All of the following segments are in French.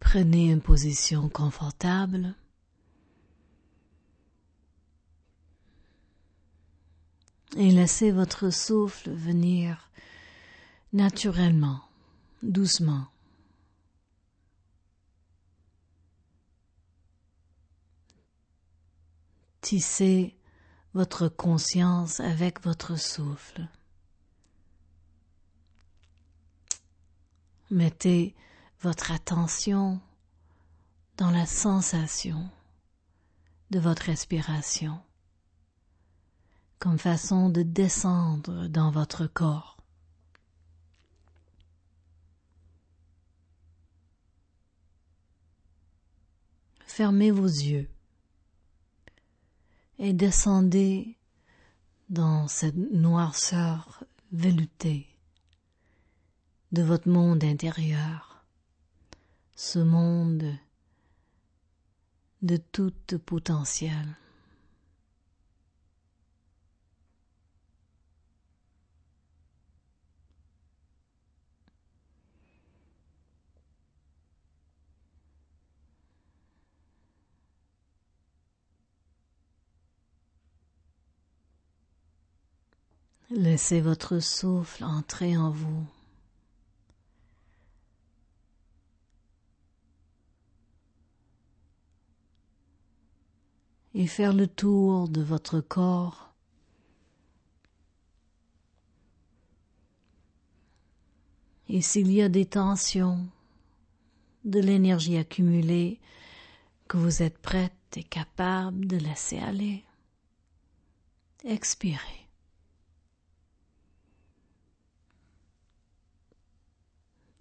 Prenez une position confortable. Et laissez votre souffle venir naturellement, doucement. Tissez votre conscience avec votre souffle. Mettez votre attention dans la sensation de votre respiration comme façon de descendre dans votre corps. Fermez vos yeux et descendez dans cette noirceur veloutée de votre monde intérieur, ce monde de tout potentiel. Laissez votre souffle entrer en vous. Et faire le tour de votre corps. Et s'il y a des tensions, de l'énergie accumulée, que vous êtes prête et capable de laisser aller, expirez.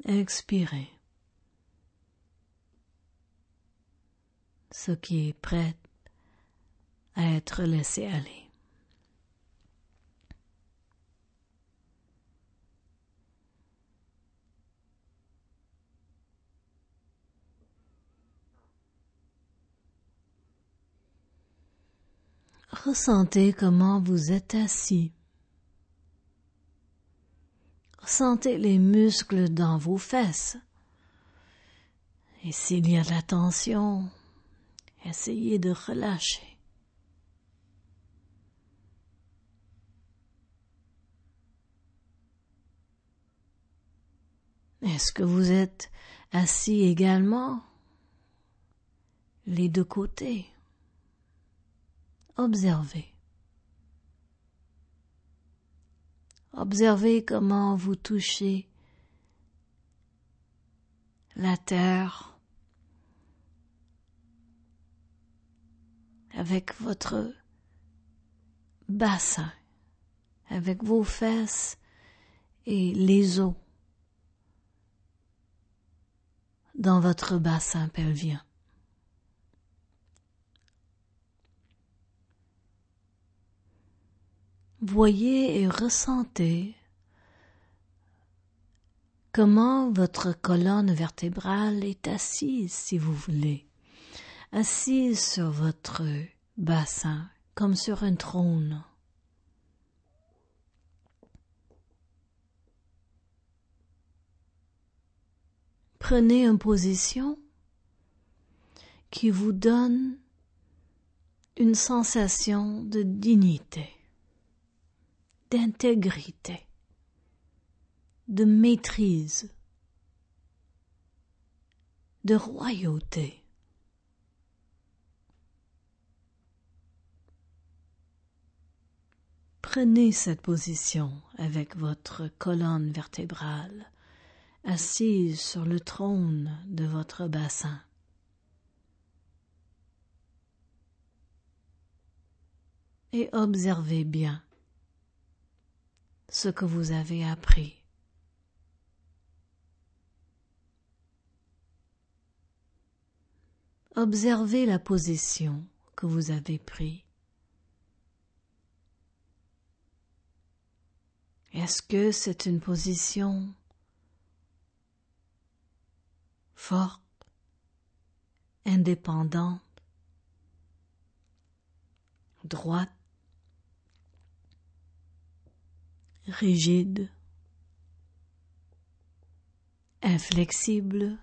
Expirez. Ce qui est prêt à être laissé aller. Ressentez comment vous êtes assis. Sentez les muscles dans vos fesses. Et s'il y a de la tension, essayez de relâcher. Est-ce que vous êtes assis également les deux côtés? Observez. Observez comment vous touchez la terre avec votre bassin, avec vos fesses et les os dans votre bassin pelvien. Voyez et ressentez comment votre colonne vertébrale est assise, si vous voulez, assise sur votre bassin, comme sur un trône. Prenez une position qui vous donne une sensation de dignité d'intégrité, de maîtrise, de royauté. Prenez cette position avec votre colonne vertébrale assise sur le trône de votre bassin. Et observez bien ce que vous avez appris. Observez la position que vous avez prise. Est-ce que c'est une position forte, indépendante, droite, rigide, inflexible.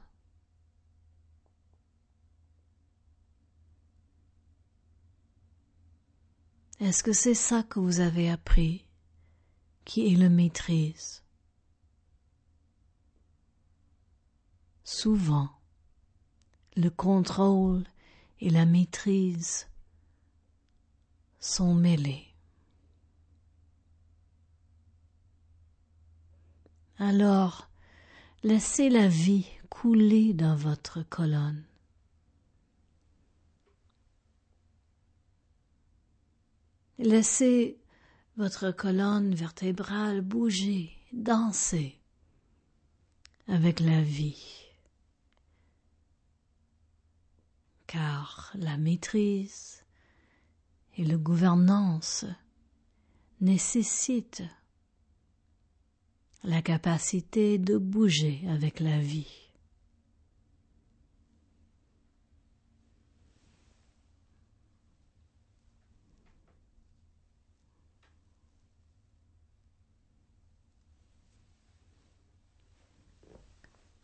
Est-ce que c'est ça que vous avez appris qui est le maîtrise? Souvent, le contrôle et la maîtrise sont mêlés. Alors, laissez la vie couler dans votre colonne. Laissez votre colonne vertébrale bouger, danser avec la vie. Car la maîtrise et la gouvernance nécessitent la capacité de bouger avec la vie.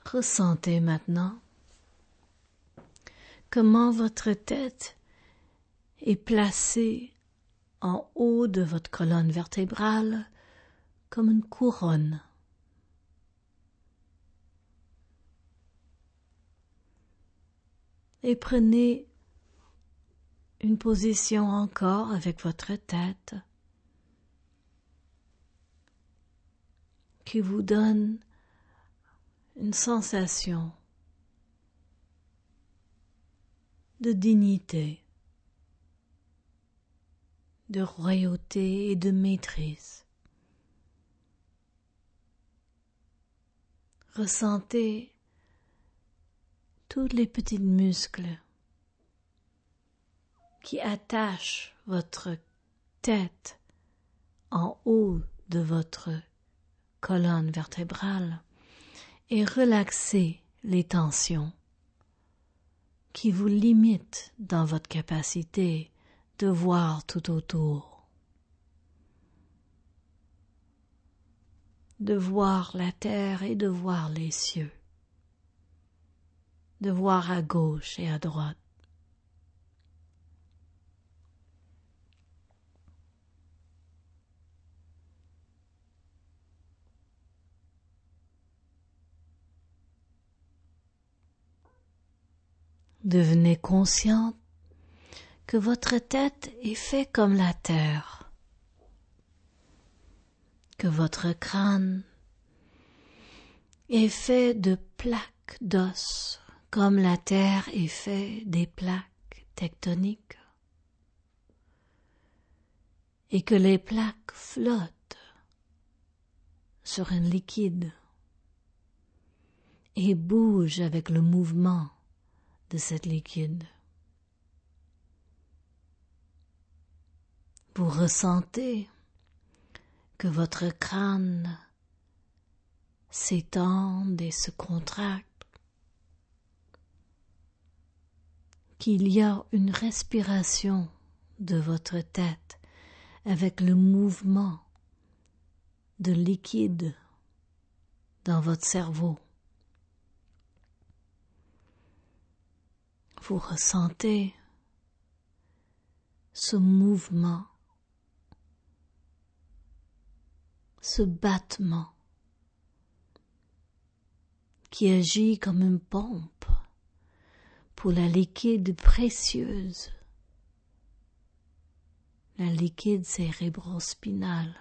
Ressentez maintenant comment votre tête est placée en haut de votre colonne vertébrale comme une couronne. Et prenez une position encore avec votre tête qui vous donne une sensation de dignité, de royauté et de maîtrise. Ressentez tous les petits muscles qui attachent votre tête en haut de votre colonne vertébrale et relaxez les tensions qui vous limitent dans votre capacité de voir tout autour, de voir la terre et de voir les cieux, de voir à gauche et à droite. Devenez conscient que votre tête est faite comme la terre, que votre crâne est fait de plaques d'os comme la terre est fait des plaques tectoniques et que les plaques flottent sur un liquide et bougent avec le mouvement de cette liquide. Vous ressentez que votre crâne s'étend et se contracte, qu'il y a une respiration de votre tête avec le mouvement de liquide dans votre cerveau. Vous ressentez ce mouvement, ce battement qui agit comme une pompe pour la liquide précieuse, la liquide cérébrospinale.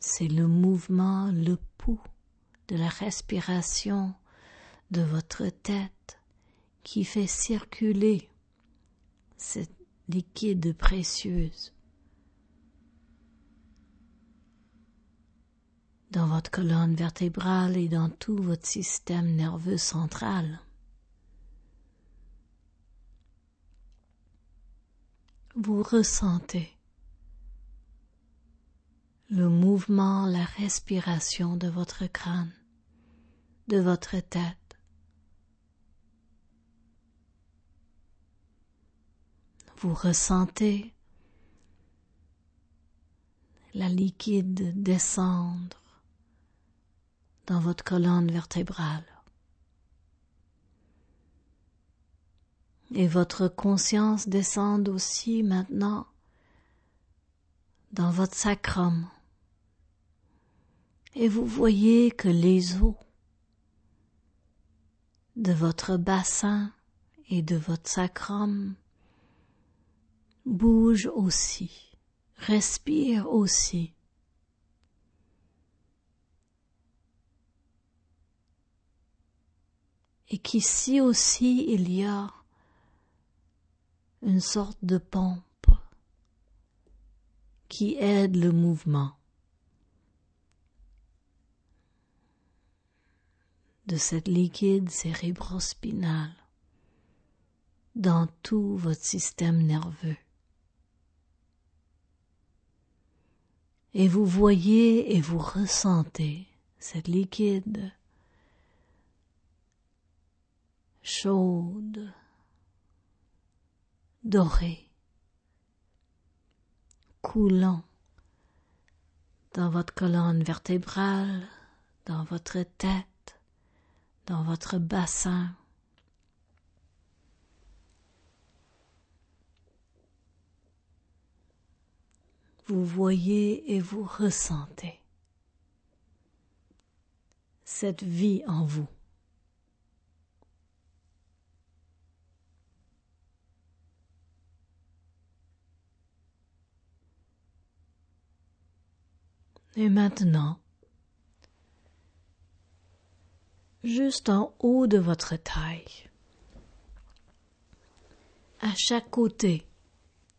C'est le mouvement, le pouls de la respiration de votre tête qui fait circuler cette liquide précieuse dans votre colonne vertébrale et dans tout votre système nerveux central. Vous ressentez le mouvement, la respiration de votre crâne de votre tête. Vous ressentez la liquide descendre dans votre colonne vertébrale. Et votre conscience descend aussi maintenant dans votre sacrum. Et vous voyez que les eaux de votre bassin et de votre sacrum bougent aussi, respirent aussi. Et qu'ici aussi il y a une sorte de pompe qui aide le mouvement de cette liquide cérébrospinale dans tout votre système nerveux. Et vous voyez et vous ressentez cette liquide chaude, dorée, coulant dans votre colonne vertébrale, dans votre tête, dans votre bassin. Vous voyez et vous ressentez cette vie en vous. Et maintenant, juste en haut de votre taille, à chaque côté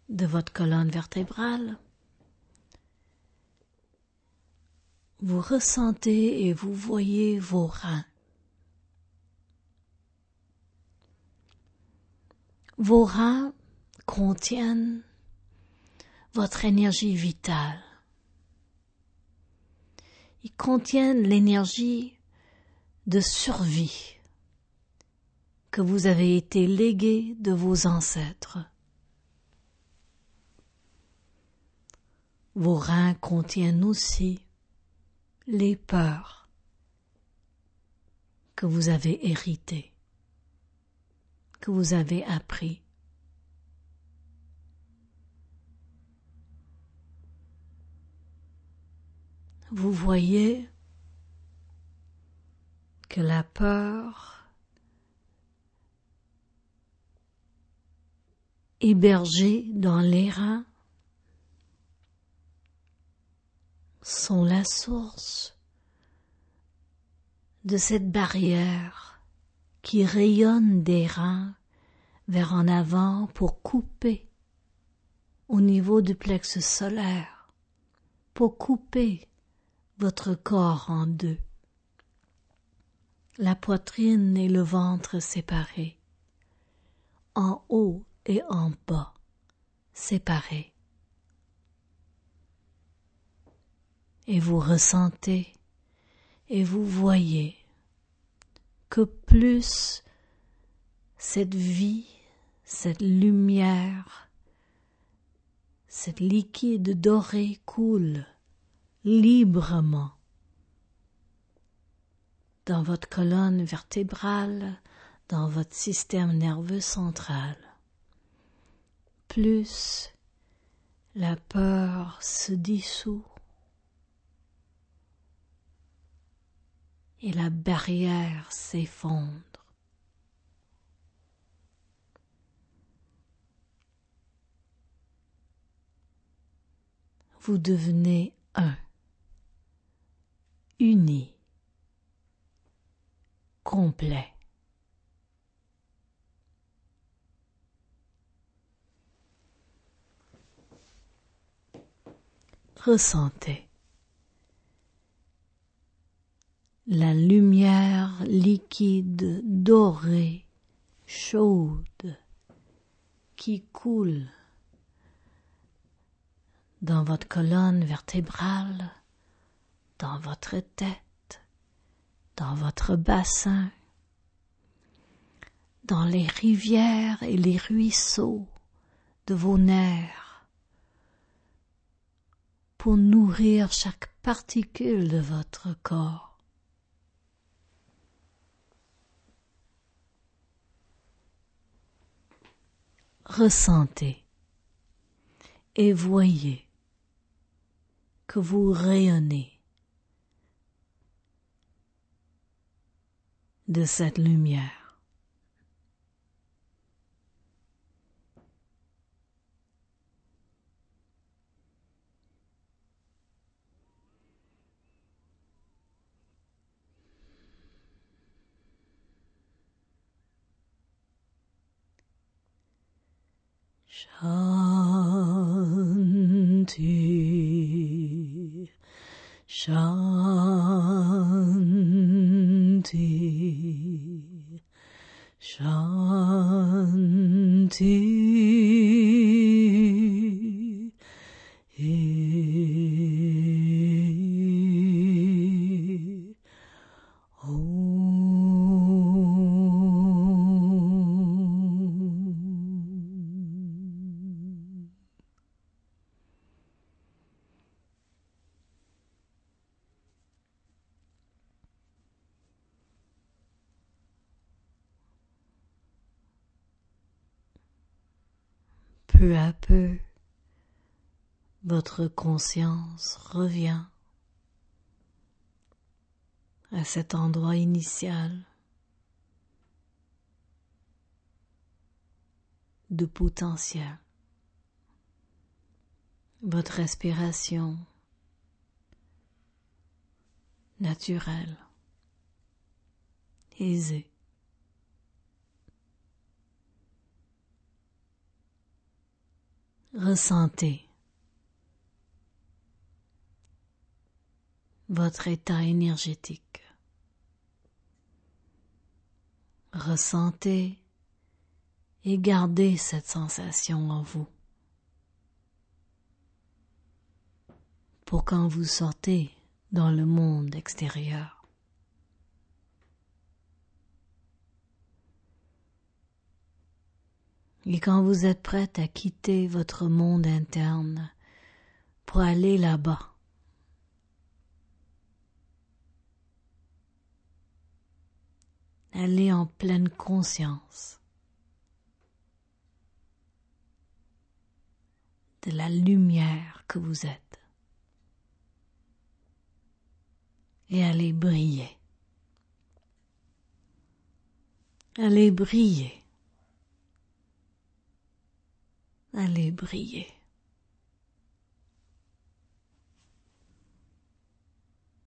de votre colonne vertébrale, vous ressentez et vous voyez vos reins. Vos reins contiennent votre énergie vitale. Ils contiennent l'énergie de survie que vous avez été légué de vos ancêtres. Vos reins contiennent aussi les peurs que vous avez héritées, que vous avez appris. vous voyez que la peur hébergée dans les reins sont la source de cette barrière qui rayonne des reins vers en avant pour couper au niveau du plexus solaire, pour couper votre corps en deux, la poitrine et le ventre séparés, en haut et en bas séparés. Et vous ressentez et vous voyez que plus cette vie, cette lumière, cette liquide doré coule librement dans votre colonne vertébrale, dans votre système nerveux central. Plus la peur se dissout et la barrière s'effondre. Vous devenez un uni, Ressentez la lumière liquide dorée, chaude, qui coule dans votre colonne vertébrale dans votre tête, dans votre bassin, dans les rivières et les ruisseaux de vos nerfs, pour nourrir chaque particule de votre corps. ressentez et voyez que vous rayonnez de cette lumière. Shanti, Shanti, Peu à peu, votre conscience revient à cet endroit initial de potentiel. Votre respiration naturelle, aisée. Ressentez votre état énergétique. Ressentez et gardez cette sensation en vous. Pour quand vous sortez dans le monde extérieur. Et quand vous êtes prête à quitter votre monde interne pour aller là-bas, allez en pleine conscience de la lumière que vous êtes et allez briller. Allez briller. Allez briller.